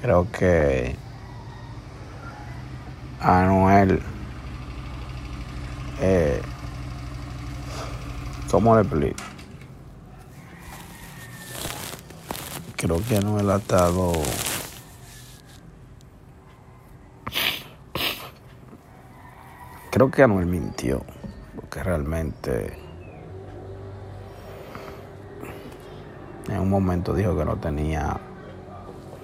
Creo que Anuel, eh, ¿cómo le explico? Creo que Anuel ha estado creo que Anuel mintió, porque realmente en un momento dijo que no tenía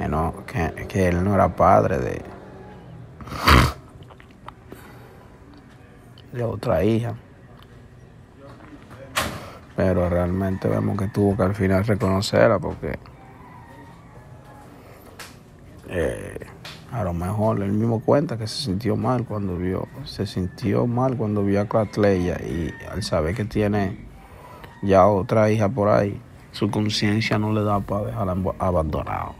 Que, no, que, que él no era padre de, de otra hija. Pero realmente vemos que tuvo que al final reconocerla porque eh, a lo mejor él mismo cuenta que se sintió mal cuando vio, se sintió mal cuando vio a Clatleya y al saber que tiene ya otra hija por ahí, su conciencia no le da para dejarla abandonado.